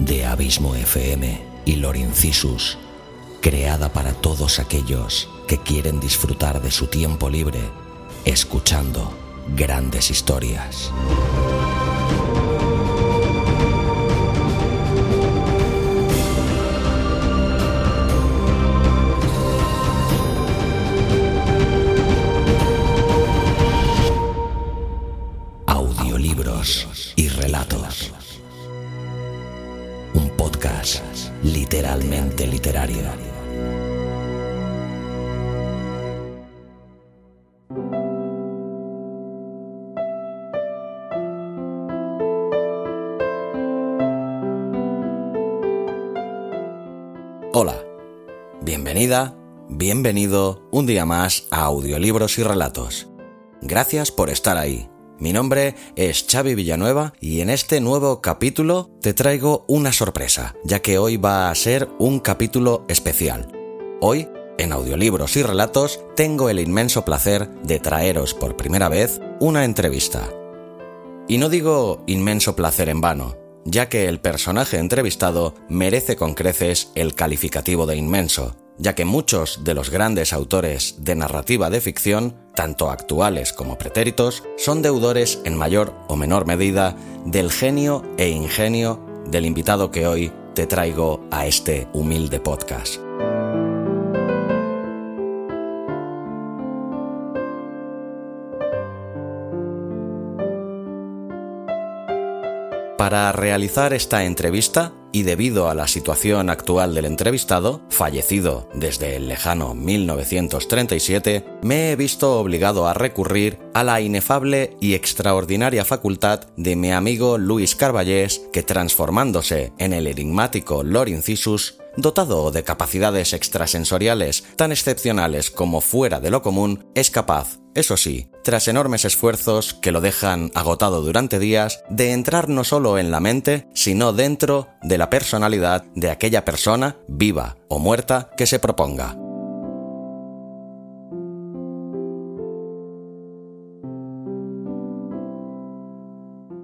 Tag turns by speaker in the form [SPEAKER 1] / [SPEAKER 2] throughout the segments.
[SPEAKER 1] de Abismo FM y Lorincisus, creada para todos aquellos que quieren disfrutar de su tiempo libre escuchando grandes historias. Bienvenido un día más a Audiolibros y Relatos. Gracias por estar ahí. Mi nombre es Xavi Villanueva y en este nuevo capítulo te traigo una sorpresa, ya que hoy va a ser un capítulo especial. Hoy, en Audiolibros y Relatos, tengo el inmenso placer de traeros por primera vez una entrevista. Y no digo inmenso placer en vano, ya que el personaje entrevistado merece con creces el calificativo de inmenso, ya que muchos de los grandes autores de narrativa de ficción, tanto actuales como pretéritos, son deudores en mayor o menor medida del genio e ingenio del invitado que hoy te traigo a este humilde podcast. Para realizar esta entrevista, y debido a la situación actual del entrevistado, fallecido desde el lejano 1937, me he visto obligado a recurrir a la inefable y extraordinaria facultad de mi amigo Luis Carballés, que transformándose en el enigmático Lorincisus, dotado de capacidades extrasensoriales tan excepcionales como fuera de lo común, es capaz, eso sí, tras enormes esfuerzos que lo dejan agotado durante días, de entrar no solo en la mente, sino dentro de la personalidad de aquella persona, viva o muerta, que se proponga.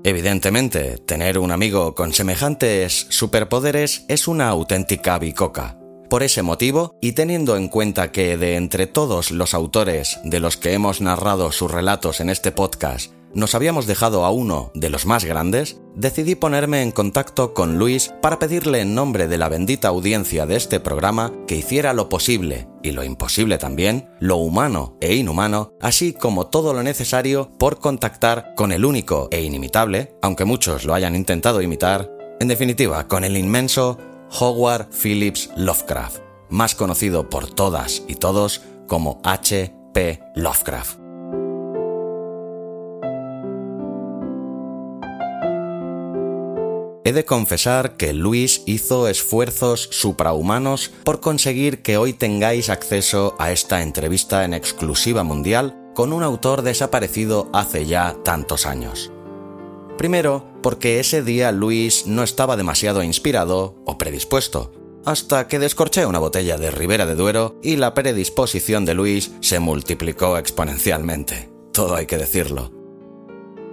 [SPEAKER 1] Evidentemente, tener un amigo con semejantes superpoderes es una auténtica bicoca. Por ese motivo, y teniendo en cuenta que de entre todos los autores de los que hemos narrado sus relatos en este podcast, nos habíamos dejado a uno de los más grandes, decidí ponerme en contacto con Luis para pedirle en nombre de la bendita audiencia de este programa que hiciera lo posible y lo imposible también, lo humano e inhumano, así como todo lo necesario por contactar con el único e inimitable, aunque muchos lo hayan intentado imitar, en definitiva, con el inmenso Howard Phillips Lovecraft, más conocido por todas y todos como H.P. Lovecraft. He de confesar que Luis hizo esfuerzos suprahumanos por conseguir que hoy tengáis acceso a esta entrevista en exclusiva mundial con un autor desaparecido hace ya tantos años. Primero, porque ese día Luis no estaba demasiado inspirado o predispuesto, hasta que descorché una botella de Ribera de Duero y la predisposición de Luis se multiplicó exponencialmente. Todo hay que decirlo.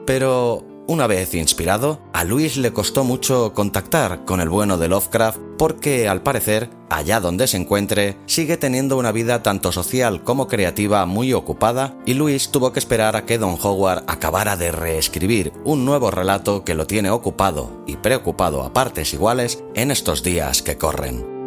[SPEAKER 1] Pero una vez inspirado, a Luis le costó mucho contactar con el bueno de Lovecraft porque, al parecer, allá donde se encuentre, sigue teniendo una vida tanto social como creativa muy ocupada y Luis tuvo que esperar a que Don Howard acabara de reescribir un nuevo relato que lo tiene ocupado y preocupado a partes iguales en estos días que corren.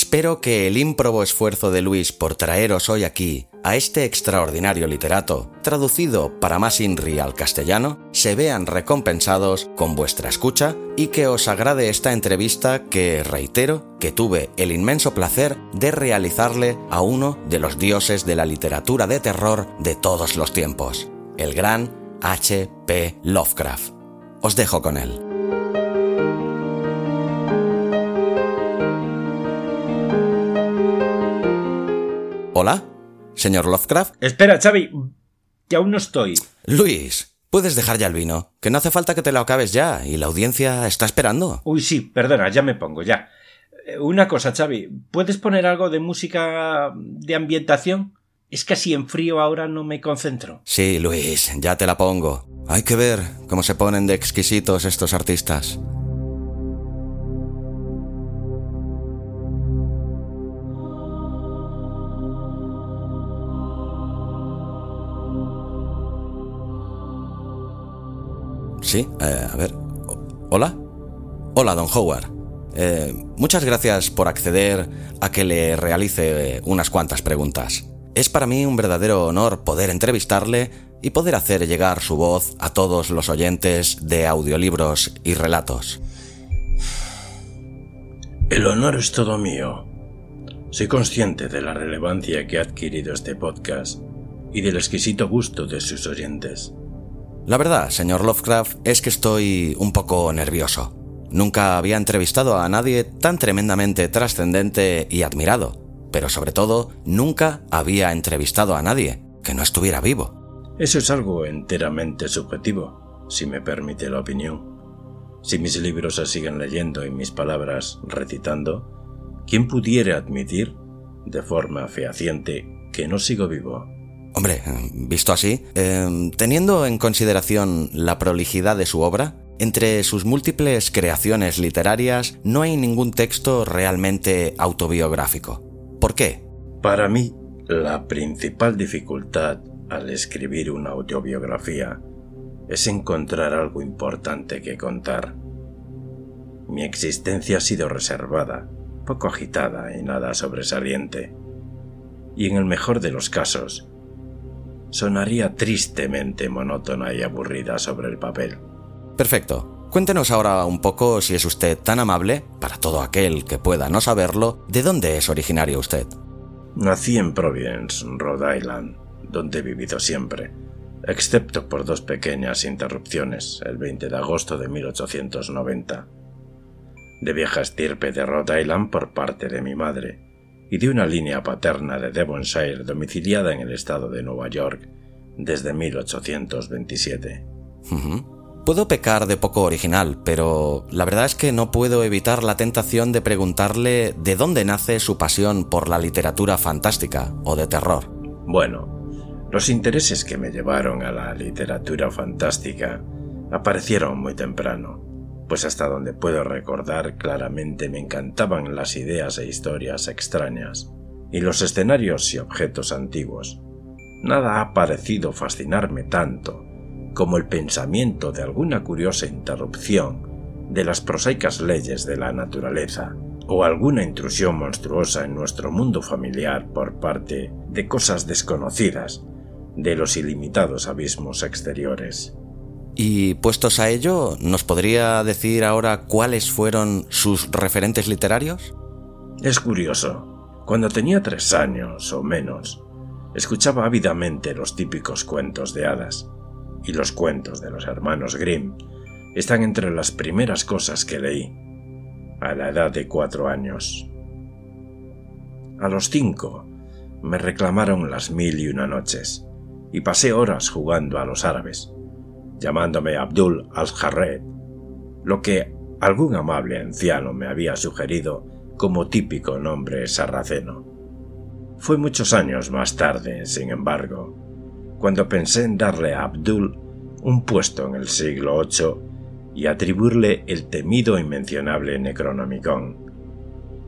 [SPEAKER 1] Espero que el ímprobo esfuerzo de Luis por traeros hoy aquí a este extraordinario literato, traducido para más INRI al castellano, se vean recompensados con vuestra escucha y que os agrade esta entrevista que, reitero, que tuve el inmenso placer de realizarle a uno de los dioses de la literatura de terror de todos los tiempos, el gran H.P. Lovecraft. Os dejo con él. Hola, señor Lovecraft.
[SPEAKER 2] Espera, Xavi, que aún no estoy.
[SPEAKER 1] Luis, puedes dejar ya el vino, que no hace falta que te lo acabes ya, y la audiencia está esperando.
[SPEAKER 2] Uy, sí, perdona, ya me pongo, ya. Eh, Una cosa, Xavi, ¿puedes poner algo de música de ambientación? Es que así en frío ahora no me concentro.
[SPEAKER 1] Sí, Luis, ya te la pongo. Hay que ver cómo se ponen de exquisitos estos artistas. Sí, eh, a ver. ¿Hola? Hola, don Howard. Eh, muchas gracias por acceder a que le realice eh, unas cuantas preguntas. Es para mí un verdadero honor poder entrevistarle y poder hacer llegar su voz a todos los oyentes de audiolibros y relatos.
[SPEAKER 3] El honor es todo mío. Soy consciente de la relevancia que ha adquirido este podcast y del exquisito gusto de sus oyentes.
[SPEAKER 1] La verdad, señor Lovecraft, es que estoy un poco nervioso. Nunca había entrevistado a nadie tan tremendamente trascendente y admirado, pero sobre todo, nunca había entrevistado a nadie que no estuviera vivo.
[SPEAKER 3] Eso es algo enteramente subjetivo, si me permite la opinión. Si mis libros se siguen leyendo y mis palabras recitando, ¿quién pudiera admitir, de forma fehaciente, que no sigo vivo?
[SPEAKER 1] Hombre, visto así, em, teniendo en consideración la prolijidad de su obra, entre sus múltiples creaciones literarias no hay ningún texto realmente autobiográfico. ¿Por qué?
[SPEAKER 3] Para mí, la principal dificultad al escribir una autobiografía es encontrar algo importante que contar. Mi existencia ha sido reservada, poco agitada y nada sobresaliente. Y en el mejor de los casos, sonaría tristemente monótona y aburrida sobre el papel.
[SPEAKER 1] Perfecto. Cuéntenos ahora un poco, si es usted tan amable, para todo aquel que pueda no saberlo, de dónde es originario usted.
[SPEAKER 3] Nací en Providence, Rhode Island, donde he vivido siempre, excepto por dos pequeñas interrupciones, el 20 de agosto de 1890. De vieja estirpe de Rhode Island por parte de mi madre, y de una línea paterna de Devonshire domiciliada en el estado de Nueva York desde 1827.
[SPEAKER 1] Puedo pecar de poco original, pero la verdad es que no puedo evitar la tentación de preguntarle de dónde nace su pasión por la literatura fantástica o de terror.
[SPEAKER 3] Bueno, los intereses que me llevaron a la literatura fantástica aparecieron muy temprano pues hasta donde puedo recordar claramente me encantaban las ideas e historias extrañas, y los escenarios y objetos antiguos. Nada ha parecido fascinarme tanto como el pensamiento de alguna curiosa interrupción de las prosaicas leyes de la naturaleza, o alguna intrusión monstruosa en nuestro mundo familiar por parte de cosas desconocidas de los ilimitados abismos exteriores.
[SPEAKER 1] Y puestos a ello, ¿nos podría decir ahora cuáles fueron sus referentes literarios?
[SPEAKER 3] Es curioso. Cuando tenía tres años o menos, escuchaba ávidamente los típicos cuentos de hadas, y los cuentos de los hermanos Grimm están entre las primeras cosas que leí, a la edad de cuatro años. A los cinco me reclamaron las mil y una noches, y pasé horas jugando a los árabes llamándome Abdul al-Jarred, lo que algún amable anciano me había sugerido como típico nombre sarraceno. Fue muchos años más tarde, sin embargo, cuando pensé en darle a Abdul un puesto en el siglo VIII y atribuirle el temido e inmencionable Necronomicon.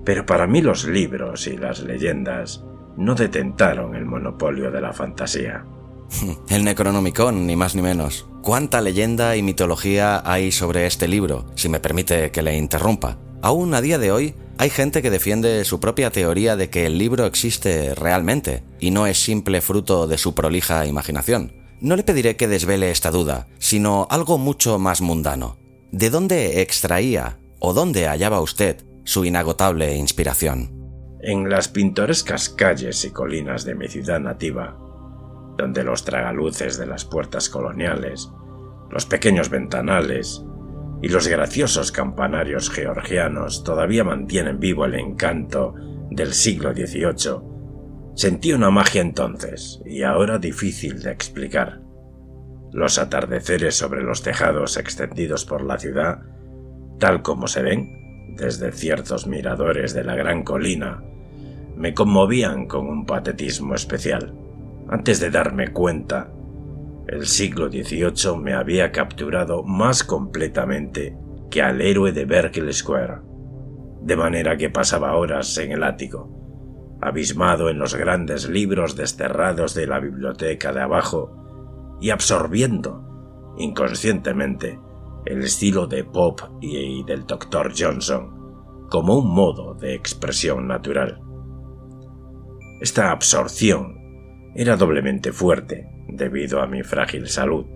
[SPEAKER 3] Pero para mí los libros y las leyendas no detentaron el monopolio de la fantasía.
[SPEAKER 1] El Necronomicon, ni más ni menos. ¿Cuánta leyenda y mitología hay sobre este libro, si me permite que le interrumpa? Aún a día de hoy hay gente que defiende su propia teoría de que el libro existe realmente y no es simple fruto de su prolija imaginación. No le pediré que desvele esta duda, sino algo mucho más mundano. ¿De dónde extraía o dónde hallaba usted su inagotable inspiración?
[SPEAKER 3] En las pintorescas calles y colinas de mi ciudad nativa, donde los tragaluces de las puertas coloniales, los pequeños ventanales y los graciosos campanarios georgianos todavía mantienen vivo el encanto del siglo XVIII. Sentí una magia entonces, y ahora difícil de explicar. Los atardeceres sobre los tejados extendidos por la ciudad, tal como se ven desde ciertos miradores de la gran colina, me conmovían con un patetismo especial. Antes de darme cuenta, El siglo XVIII me había capturado más completamente que al héroe de Berkeley Square, de manera que pasaba horas en el ático, abismado en los grandes libros desterrados de la biblioteca de abajo y absorbiendo, inconscientemente, el estilo de Pop y del Dr. Johnson como un modo de expresión natural. Esta absorción era doblemente fuerte debido a mi frágil salud,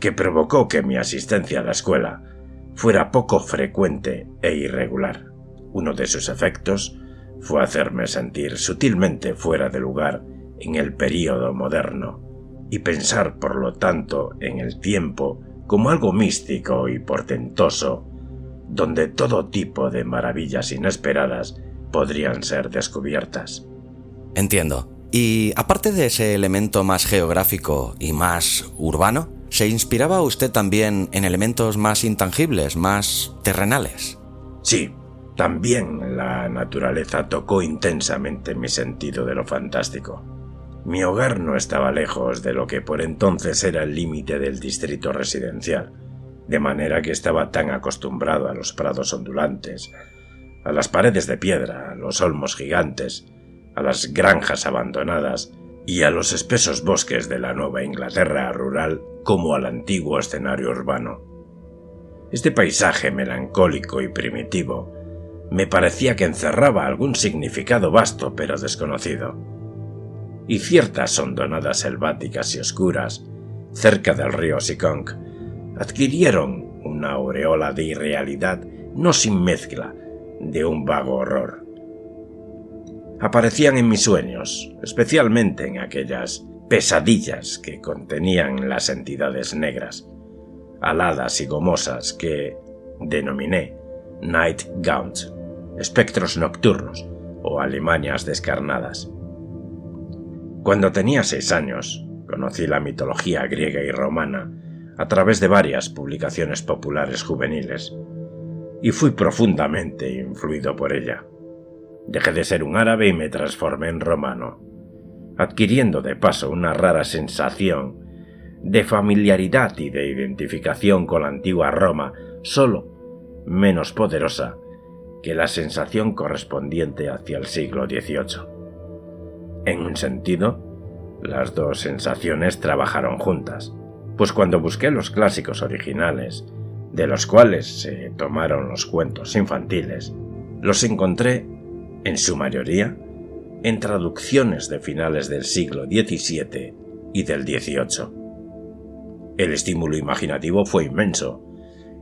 [SPEAKER 3] que provocó que mi asistencia a la escuela fuera poco frecuente e irregular. Uno de sus efectos fue hacerme sentir sutilmente fuera de lugar en el período moderno y pensar por lo tanto en el tiempo como algo místico y portentoso, donde todo tipo de maravillas inesperadas podrían ser descubiertas.
[SPEAKER 1] Entiendo. Y aparte de ese elemento más geográfico y más urbano, ¿se inspiraba usted también en elementos más intangibles, más terrenales?
[SPEAKER 3] Sí, también la naturaleza tocó intensamente mi sentido de lo fantástico. Mi hogar no estaba lejos de lo que por entonces era el límite del distrito residencial, de manera que estaba tan acostumbrado a los prados ondulantes, a las paredes de piedra, a los olmos gigantes, a las granjas abandonadas y a los espesos bosques de la Nueva Inglaterra rural como al antiguo escenario urbano. Este paisaje melancólico y primitivo me parecía que encerraba algún significado vasto pero desconocido y ciertas hondonadas selváticas y oscuras, cerca del río Sikong, adquirieron una aureola de irrealidad no sin mezcla de un vago horror. Aparecían en mis sueños, especialmente en aquellas pesadillas que contenían las entidades negras, aladas y gomosas que denominé Night Gaunt, espectros nocturnos o alemanias descarnadas. Cuando tenía seis años, conocí la mitología griega y romana a través de varias publicaciones populares juveniles, y fui profundamente influido por ella. Dejé de ser un árabe y me transformé en romano, adquiriendo de paso una rara sensación de familiaridad y de identificación con la antigua Roma, solo menos poderosa que la sensación correspondiente hacia el siglo XVIII. En un sentido, las dos sensaciones trabajaron juntas, pues cuando busqué los clásicos originales, de los cuales se tomaron los cuentos infantiles, los encontré, en su mayoría, en traducciones de finales del siglo XVII y del XVIII. El estímulo imaginativo fue inmenso,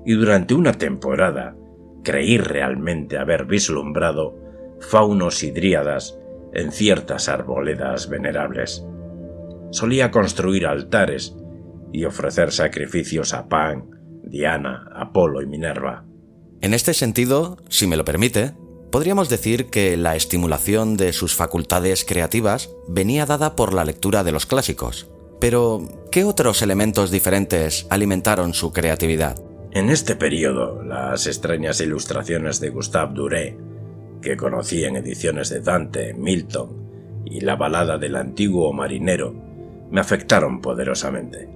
[SPEAKER 3] y durante una temporada creí realmente haber vislumbrado faunos y dríadas en ciertas arboledas venerables. Solía construir altares y ofrecer sacrificios a Pan, Diana, Apolo y Minerva.
[SPEAKER 1] En este sentido, si me lo permite, podríamos decir que la estimulación de sus facultades creativas venía dada por la lectura de los clásicos. Pero, ¿qué otros elementos diferentes alimentaron su creatividad?
[SPEAKER 3] En este periodo, las extrañas ilustraciones de Gustave Duré que conocí en ediciones de Dante, Milton y la balada del antiguo marinero, me afectaron poderosamente.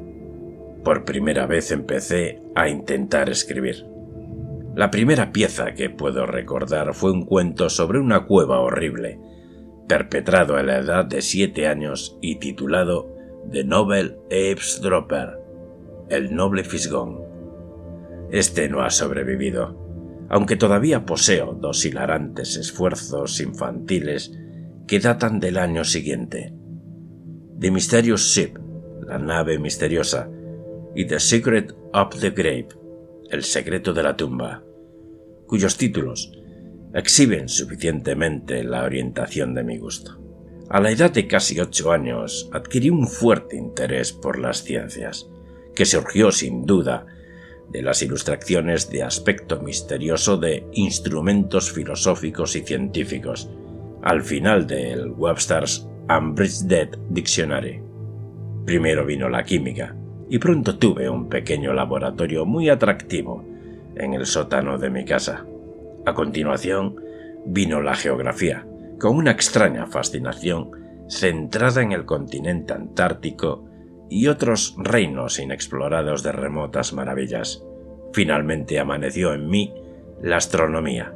[SPEAKER 3] Por primera vez empecé a intentar escribir. La primera pieza que puedo recordar fue un cuento sobre una cueva horrible, perpetrado a la edad de siete años y titulado The Noble Dropper, el noble fisgón. Este no ha sobrevivido aunque todavía poseo dos hilarantes esfuerzos infantiles que datan del año siguiente. The Mysterious Ship, la nave misteriosa, y The Secret of the Grave, el secreto de la tumba, cuyos títulos exhiben suficientemente la orientación de mi gusto. A la edad de casi ocho años adquirí un fuerte interés por las ciencias, que surgió sin duda de las ilustraciones de aspecto misterioso de instrumentos filosóficos y científicos, al final del Webster's Unbridged Dictionary. Primero vino la química, y pronto tuve un pequeño laboratorio muy atractivo en el sótano de mi casa. A continuación vino la geografía, con una extraña fascinación centrada en el continente antártico y otros reinos inexplorados de remotas maravillas. Finalmente amaneció en mí la astronomía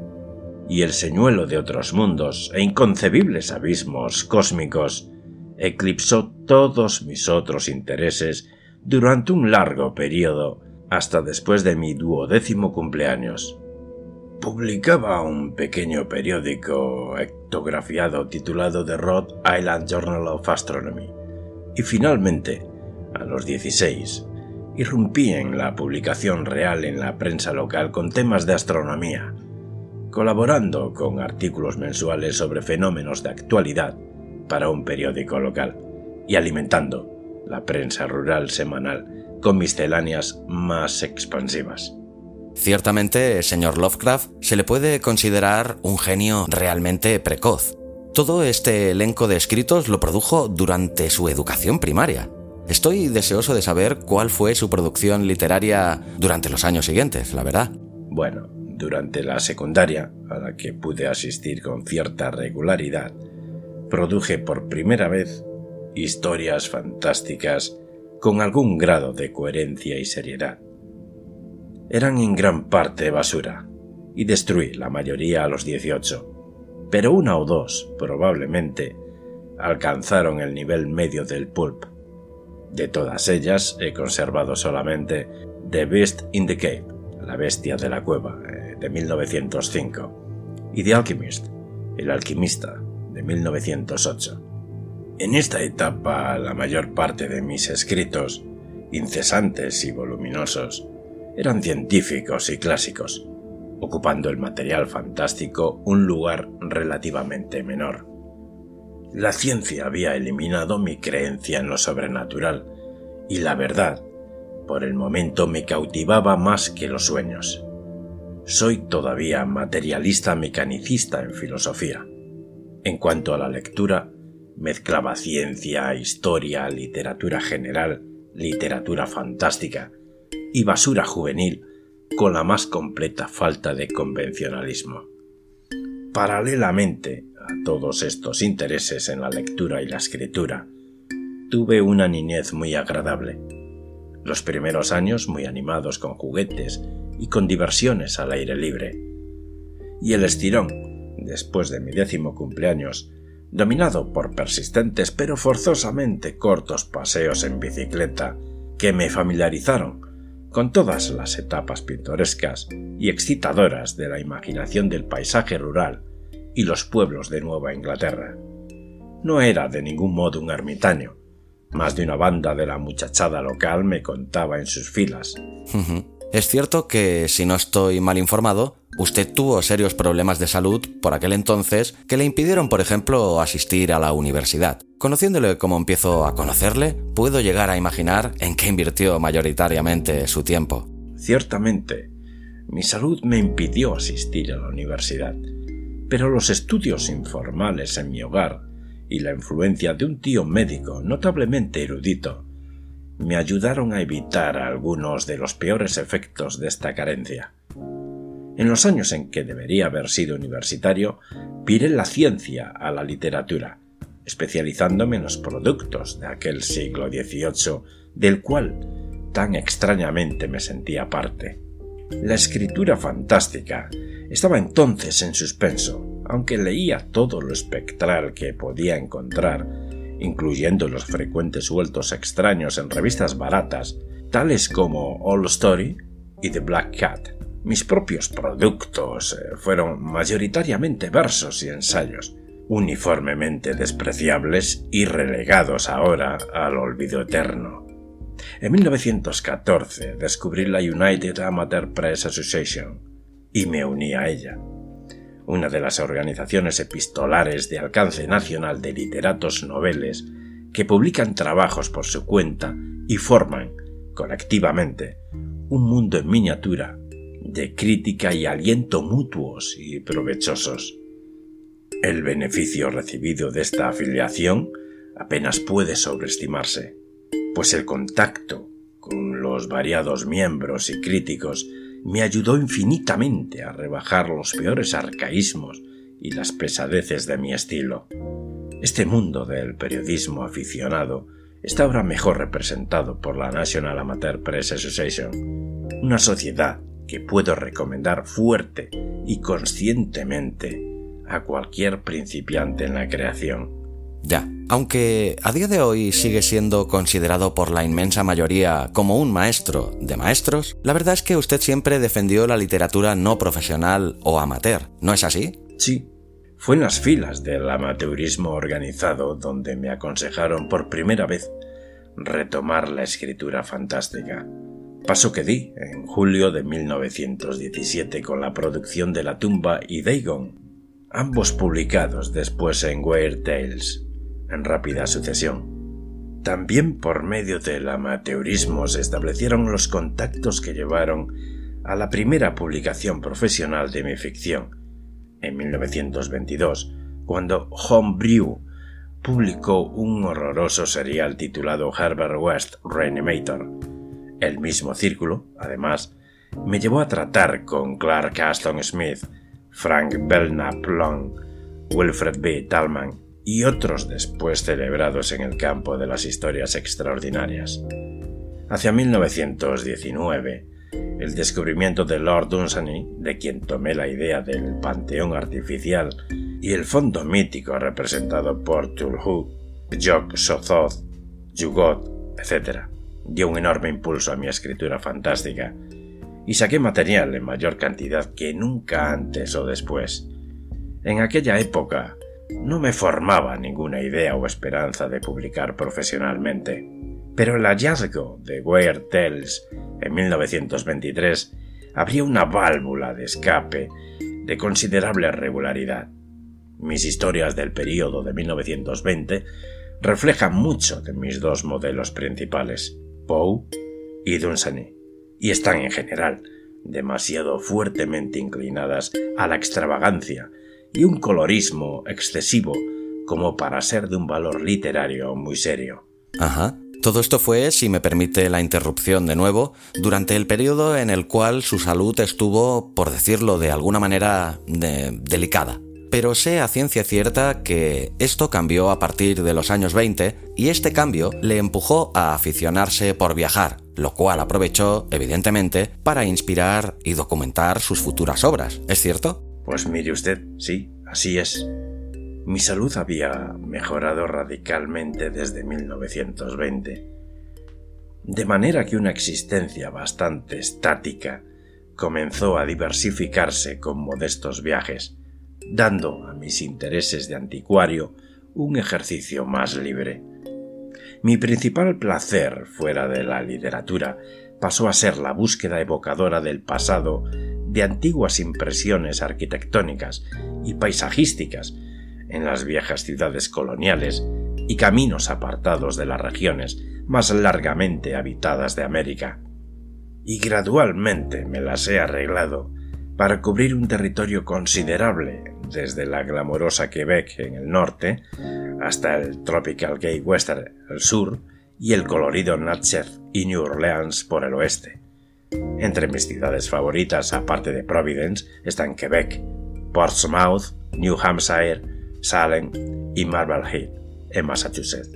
[SPEAKER 3] y el señuelo de otros mundos e inconcebibles abismos cósmicos eclipsó todos mis otros intereses durante un largo periodo hasta después de mi duodécimo cumpleaños. Publicaba un pequeño periódico ectografiado titulado The Rhode Island Journal of Astronomy y finalmente, a los 16, irrumpí en la publicación real en la prensa local con temas de astronomía, colaborando con artículos mensuales sobre fenómenos de actualidad para un periódico local y alimentando la prensa rural semanal con misceláneas más expansivas.
[SPEAKER 1] Ciertamente, señor Lovecraft, se le puede considerar un genio realmente precoz. Todo este elenco de escritos lo produjo durante su educación primaria. Estoy deseoso de saber cuál fue su producción literaria durante los años siguientes, la verdad.
[SPEAKER 3] Bueno, durante la secundaria, a la que pude asistir con cierta regularidad, produje por primera vez historias fantásticas con algún grado de coherencia y seriedad. Eran en gran parte basura, y destruí la mayoría a los 18, pero una o dos, probablemente, alcanzaron el nivel medio del pulp. De todas ellas he conservado solamente The Beast in the Cave, La Bestia de la Cueva, eh, de 1905, y The Alchemist, El Alquimista, de 1908. En esta etapa la mayor parte de mis escritos, incesantes y voluminosos, eran científicos y clásicos, ocupando el material fantástico un lugar relativamente menor. La ciencia había eliminado mi creencia en lo sobrenatural, y la verdad, por el momento, me cautivaba más que los sueños. Soy todavía materialista mecanicista en filosofía. En cuanto a la lectura, Mezclaba ciencia, historia, literatura general, literatura fantástica y basura juvenil con la más completa falta de convencionalismo. Paralelamente a todos estos intereses en la lectura y la escritura, tuve una niñez muy agradable. Los primeros años muy animados con juguetes y con diversiones al aire libre. Y el estirón, después de mi décimo cumpleaños, dominado por persistentes pero forzosamente cortos paseos en bicicleta que me familiarizaron con todas las etapas pintorescas y excitadoras de la imaginación del paisaje rural y los pueblos de Nueva Inglaterra. No era de ningún modo un ermitaño. Más de una banda de la muchachada local me contaba en sus filas.
[SPEAKER 1] Es cierto que, si no estoy mal informado, usted tuvo serios problemas de salud por aquel entonces que le impidieron, por ejemplo, asistir a la universidad. Conociéndole como empiezo a conocerle, puedo llegar a imaginar en qué invirtió mayoritariamente su tiempo.
[SPEAKER 3] Ciertamente, mi salud me impidió asistir a la universidad, pero los estudios informales en mi hogar y la influencia de un tío médico notablemente erudito me ayudaron a evitar algunos de los peores efectos de esta carencia. En los años en que debería haber sido universitario, piré la ciencia a la literatura, especializándome en los productos de aquel siglo XVIII, del cual tan extrañamente me sentía parte. La escritura fantástica estaba entonces en suspenso, aunque leía todo lo espectral que podía encontrar incluyendo los frecuentes vueltos extraños en revistas baratas, tales como All Story y The Black Cat. Mis propios productos eh, fueron mayoritariamente versos y ensayos, uniformemente despreciables y relegados ahora al olvido eterno. En 1914 descubrí la United Amateur Press Association y me uní a ella una de las organizaciones epistolares de alcance nacional de literatos noveles que publican trabajos por su cuenta y forman, colectivamente, un mundo en miniatura de crítica y aliento mutuos y provechosos. El beneficio recibido de esta afiliación apenas puede sobreestimarse, pues el contacto con los variados miembros y críticos me ayudó infinitamente a rebajar los peores arcaísmos y las pesadeces de mi estilo. Este mundo del periodismo aficionado está ahora mejor representado por la National Amateur Press Association, una sociedad que puedo recomendar fuerte y conscientemente a cualquier principiante en la creación.
[SPEAKER 1] Ya, aunque a día de hoy sigue siendo considerado por la inmensa mayoría como un maestro de maestros, la verdad es que usted siempre defendió la literatura no profesional o amateur, ¿no es así?
[SPEAKER 3] Sí. Fue en las filas del amateurismo organizado donde me aconsejaron por primera vez retomar la escritura fantástica. Paso que di en julio de 1917 con la producción de La tumba y Dagon, ambos publicados después en Weird Tales en rápida sucesión. También por medio del amateurismo se establecieron los contactos que llevaron a la primera publicación profesional de mi ficción, en 1922, cuando Homebrew publicó un horroroso serial titulado Herbert West Reanimator. El mismo círculo, además, me llevó a tratar con Clark Aston Smith, Frank Belknap Long, Wilfred B. Talman y otros después celebrados en el campo de las historias extraordinarias. Hacia 1919, el descubrimiento de Lord Dunsany, de quien tomé la idea del panteón artificial, y el fondo mítico representado por Tulhu, Jock Sothoth, Jugot, etc., dio un enorme impulso a mi escritura fantástica, y saqué material en mayor cantidad que nunca antes o después. En aquella época, no me formaba ninguna idea o esperanza de publicar profesionalmente, pero el hallazgo de Weird Tales en 1923 abrió una válvula de escape de considerable regularidad. Mis historias del período de 1920 reflejan mucho de mis dos modelos principales, Poe y Dunsany, y están en general demasiado fuertemente inclinadas a la extravagancia y un colorismo excesivo como para ser de un valor literario muy serio.
[SPEAKER 1] Ajá. Todo esto fue, si me permite la interrupción de nuevo, durante el periodo en el cual su salud estuvo, por decirlo de alguna manera, delicada. Pero sé a ciencia cierta que esto cambió a partir de los años 20 y este cambio le empujó a aficionarse por viajar, lo cual aprovechó, evidentemente, para inspirar y documentar sus futuras obras. ¿Es cierto?
[SPEAKER 3] Pues mire usted, sí, así es. Mi salud había mejorado radicalmente desde 1920, de manera que una existencia bastante estática comenzó a diversificarse con modestos viajes, dando a mis intereses de anticuario un ejercicio más libre. Mi principal placer fuera de la literatura pasó a ser la búsqueda evocadora del pasado de antiguas impresiones arquitectónicas y paisajísticas en las viejas ciudades coloniales y caminos apartados de las regiones más largamente habitadas de América. Y gradualmente me las he arreglado para cubrir un territorio considerable desde la glamorosa Quebec en el norte hasta el Tropical Gay Western al sur y el colorido Natchez y New Orleans por el oeste. Entre mis ciudades favoritas, aparte de Providence, están Quebec, Portsmouth, New Hampshire, Salem y Marblehead, en Massachusetts.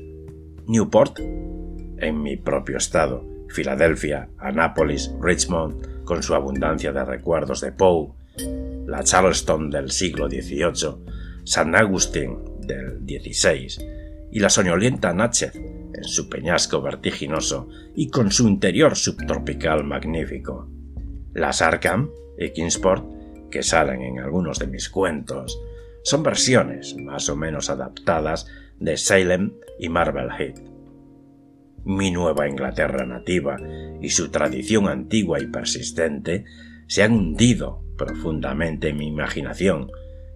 [SPEAKER 3] Newport, en mi propio estado, Filadelfia, Annapolis, Richmond, con su abundancia de recuerdos de Poe, la Charleston del siglo XVIII, San Agustín del XVI y la soñolienta Natchez en su peñasco vertiginoso y con su interior subtropical magnífico. Las Arkham y Kingsport, que salen en algunos de mis cuentos, son versiones más o menos adaptadas de Salem y Marblehead. Mi Nueva Inglaterra nativa y su tradición antigua y persistente se han hundido profundamente en mi imaginación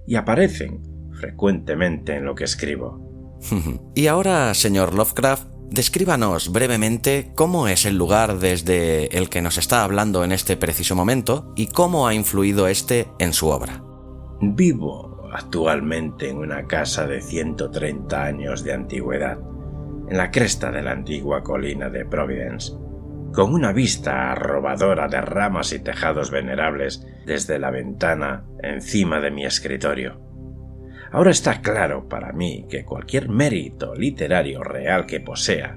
[SPEAKER 3] y aparecen frecuentemente en lo que escribo.
[SPEAKER 1] y ahora, señor Lovecraft, descríbanos brevemente cómo es el lugar desde el que nos está hablando en este preciso momento y cómo ha influido este en su obra.
[SPEAKER 3] Vivo actualmente en una casa de 130 años de antigüedad, en la cresta de la antigua colina de Providence, con una vista arrobadora de ramas y tejados venerables desde la ventana encima de mi escritorio. Ahora está claro para mí que cualquier mérito literario real que posea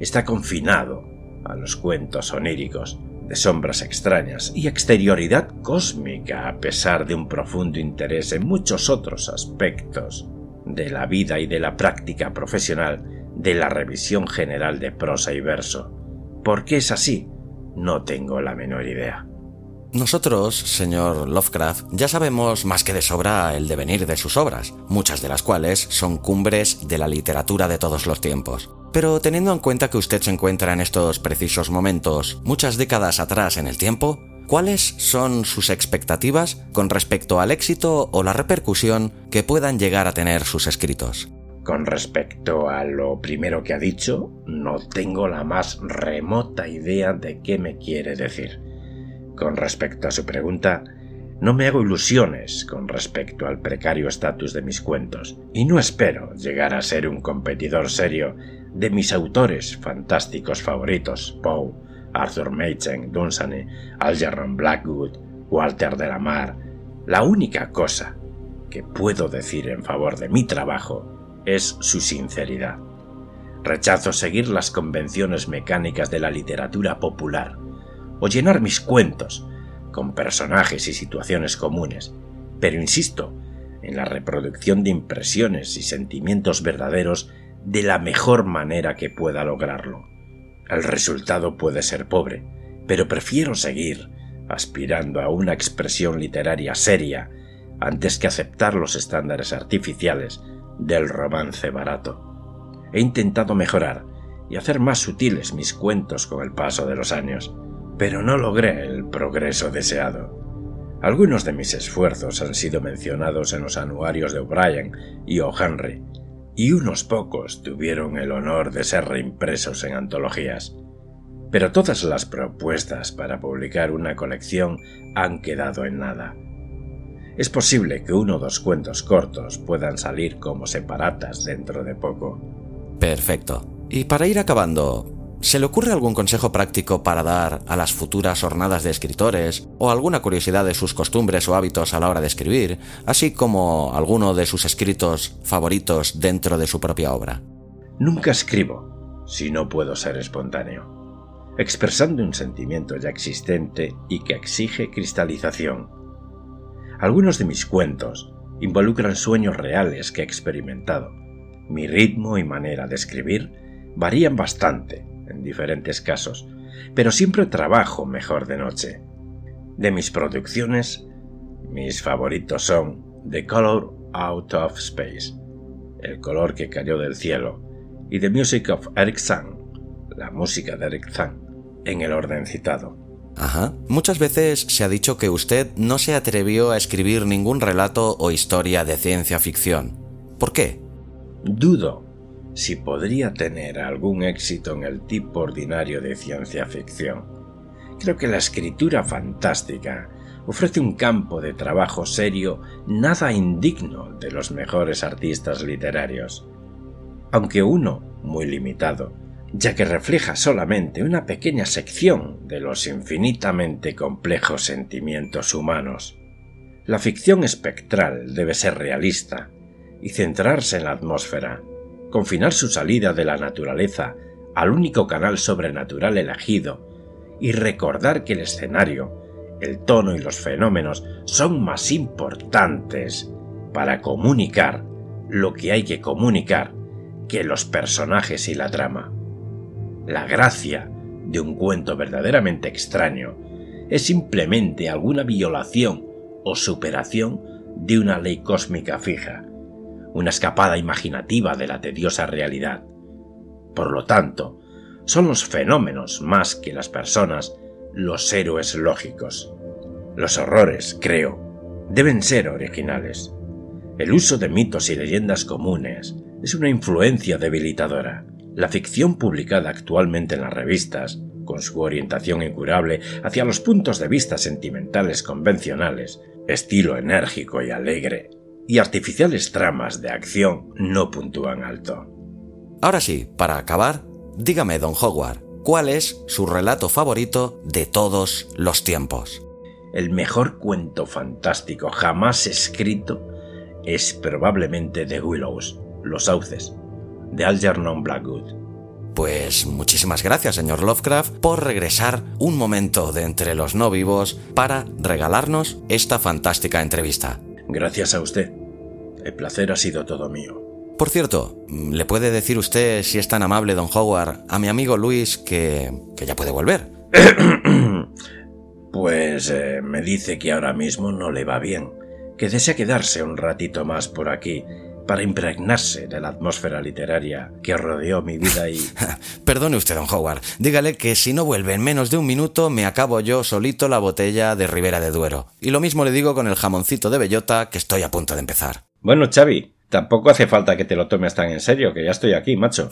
[SPEAKER 3] está confinado a los cuentos oníricos de sombras extrañas y exterioridad cósmica a pesar de un profundo interés en muchos otros aspectos de la vida y de la práctica profesional de la revisión general de prosa y verso. ¿Por qué es así? No tengo la menor idea.
[SPEAKER 1] Nosotros, señor Lovecraft, ya sabemos más que de sobra el devenir de sus obras, muchas de las cuales son cumbres de la literatura de todos los tiempos. Pero teniendo en cuenta que usted se encuentra en estos precisos momentos, muchas décadas atrás en el tiempo, ¿cuáles son sus expectativas con respecto al éxito o la repercusión que puedan llegar a tener sus escritos?
[SPEAKER 3] Con respecto a lo primero que ha dicho, no tengo la más remota idea de qué me quiere decir. Con respecto a su pregunta, no me hago ilusiones con respecto al precario estatus de mis cuentos, y no espero llegar a ser un competidor serio de mis autores fantásticos favoritos, Poe, Arthur Machen, Dunsany, Algernon Blackwood, Walter de la Mar. La única cosa que puedo decir en favor de mi trabajo es su sinceridad. Rechazo seguir las convenciones mecánicas de la literatura popular o llenar mis cuentos con personajes y situaciones comunes, pero insisto en la reproducción de impresiones y sentimientos verdaderos de la mejor manera que pueda lograrlo. El resultado puede ser pobre, pero prefiero seguir aspirando a una expresión literaria seria antes que aceptar los estándares artificiales del romance barato. He intentado mejorar y hacer más sutiles mis cuentos con el paso de los años, pero no logré el progreso deseado. Algunos de mis esfuerzos han sido mencionados en los anuarios de O'Brien y O'Henry, y unos pocos tuvieron el honor de ser reimpresos en antologías. Pero todas las propuestas para publicar una colección han quedado en nada es posible que uno o dos cuentos cortos puedan salir como separatas dentro de poco.
[SPEAKER 1] Perfecto. Y para ir acabando, ¿se le ocurre algún consejo práctico para dar a las futuras jornadas de escritores o alguna curiosidad de sus costumbres o hábitos a la hora de escribir, así como alguno de sus escritos favoritos dentro de su propia obra?
[SPEAKER 3] Nunca escribo si no puedo ser espontáneo, expresando un sentimiento ya existente y que exige cristalización algunos de mis cuentos involucran sueños reales que he experimentado. Mi ritmo y manera de escribir varían bastante diferentes casos, pero siempre trabajo mejor de noche. De mis producciones, mis favoritos son The Color Out of Space, El color que cayó del cielo, y The Music of Eric Zahn, la música de Eric Zahn, en el orden citado.
[SPEAKER 1] Ajá. Muchas veces se ha dicho que usted no se atrevió a escribir ningún relato o historia de ciencia ficción. ¿Por qué?
[SPEAKER 3] Dudo si podría tener algún éxito en el tipo ordinario de ciencia ficción. Creo que la escritura fantástica ofrece un campo de trabajo serio nada indigno de los mejores artistas literarios. Aunque uno, muy limitado, ya que refleja solamente una pequeña sección de los infinitamente complejos sentimientos humanos. La ficción espectral debe ser realista y centrarse en la atmósfera, confinar su salida de la naturaleza al único canal sobrenatural elegido y recordar que el escenario, el tono y los fenómenos son más importantes para comunicar lo que hay que comunicar que los personajes y la trama. La gracia de un cuento verdaderamente extraño es simplemente alguna violación o superación de una ley cósmica fija, una escapada imaginativa de la tediosa realidad. Por lo tanto, son los fenómenos más que las personas los héroes lógicos. Los horrores, creo, deben ser originales. El uso de mitos y leyendas comunes es una influencia debilitadora. La ficción publicada actualmente en las revistas, con su orientación incurable hacia los puntos de vista sentimentales convencionales, estilo enérgico y alegre, y artificiales tramas de acción no puntúan alto.
[SPEAKER 1] Ahora sí, para acabar, dígame, don Howard, ¿cuál es su relato favorito de todos los tiempos?
[SPEAKER 3] El mejor cuento fantástico jamás escrito es probablemente The Willows, Los Sauces, de Algernon Blackwood.
[SPEAKER 1] Pues muchísimas gracias, señor Lovecraft, por regresar un momento de entre los no vivos para regalarnos esta fantástica entrevista.
[SPEAKER 3] Gracias a usted. El placer ha sido todo mío.
[SPEAKER 1] Por cierto, ¿le puede decir usted, si es tan amable, don Howard, a mi amigo Luis que, que ya puede volver?
[SPEAKER 3] pues eh, me dice que ahora mismo no le va bien, que desea quedarse un ratito más por aquí para impregnarse de la atmósfera literaria que rodeó mi vida y...
[SPEAKER 1] Perdone usted, don Howard. Dígale que si no vuelve en menos de un minuto, me acabo yo solito la botella de Ribera de Duero. Y lo mismo le digo con el jamoncito de bellota que estoy a punto de empezar.
[SPEAKER 2] Bueno, Xavi, tampoco hace falta que te lo tomes tan en serio, que ya estoy aquí, macho.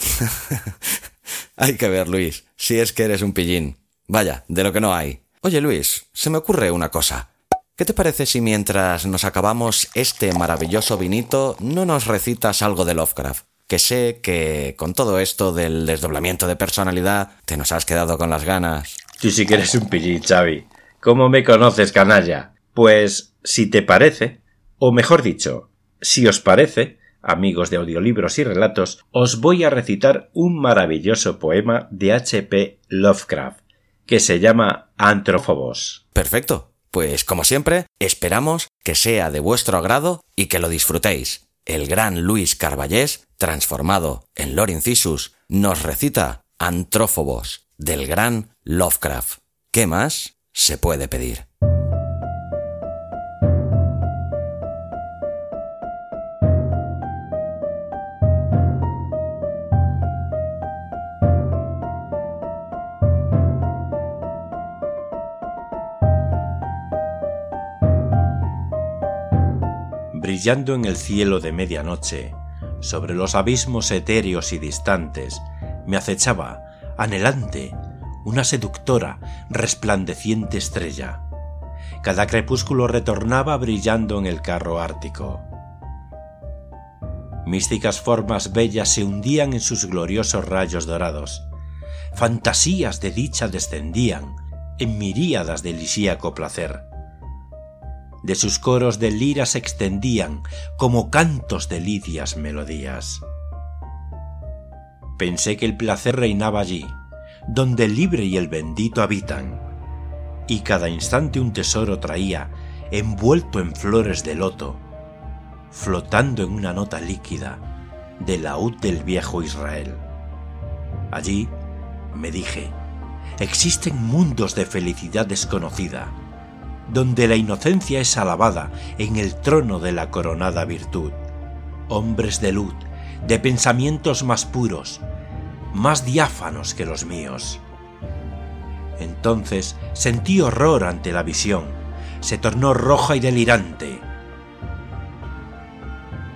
[SPEAKER 1] hay que ver, Luis, si es que eres un pillín. Vaya, de lo que no hay. Oye, Luis, se me ocurre una cosa. ¿Qué te parece si mientras nos acabamos este maravilloso vinito no nos recitas algo de Lovecraft? Que sé que con todo esto del desdoblamiento de personalidad te nos has quedado con las ganas.
[SPEAKER 2] Tú sí que eres un pillín, Xavi. ¿Cómo me conoces, canalla? Pues, si te parece, o mejor dicho, si os parece, amigos de audiolibros y relatos, os voy a recitar un maravilloso poema de H.P. Lovecraft, que se llama Antrófobos.
[SPEAKER 1] Perfecto. Pues como siempre, esperamos que sea de vuestro agrado y que lo disfrutéis. El gran Luis Carballés, transformado en Lord Incisus, nos recita Antrófobos del gran Lovecraft. ¿Qué más se puede pedir?
[SPEAKER 3] Brillando en el cielo de medianoche, sobre los abismos etéreos y distantes, me acechaba, anhelante, una seductora, resplandeciente estrella. Cada crepúsculo retornaba brillando en el carro ártico. Místicas formas bellas se hundían en sus gloriosos rayos dorados. Fantasías de dicha descendían en miríadas de lisíaco placer de sus coros de lira se extendían como cantos de lidias melodías. Pensé que el placer reinaba allí, donde el libre y el bendito habitan, y cada instante un tesoro traía, envuelto en flores de loto, flotando en una nota líquida del laúd del viejo Israel. Allí, me dije, existen mundos de felicidad desconocida, donde la inocencia es alabada en el trono de la coronada virtud. Hombres de luz, de pensamientos más puros, más diáfanos que los míos. Entonces sentí horror ante la visión, se tornó roja y delirante.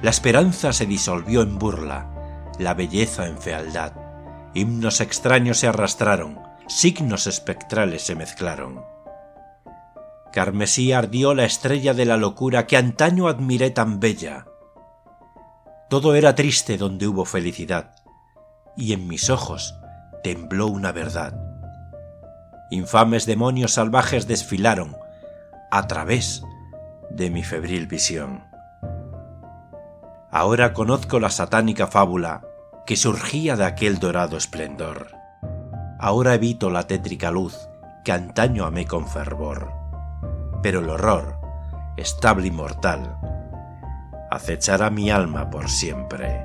[SPEAKER 3] La esperanza se disolvió en burla, la belleza en fealdad. Himnos extraños se arrastraron, signos espectrales se mezclaron. Carmesí ardió la estrella de la locura que antaño admiré tan bella. Todo era triste donde hubo felicidad, y en mis ojos tembló una verdad. Infames demonios salvajes desfilaron a través de mi febril visión. Ahora conozco la satánica fábula que surgía de aquel dorado esplendor. Ahora evito la tétrica luz que antaño amé con fervor pero el horror, estable y mortal, acechará mi alma por siempre.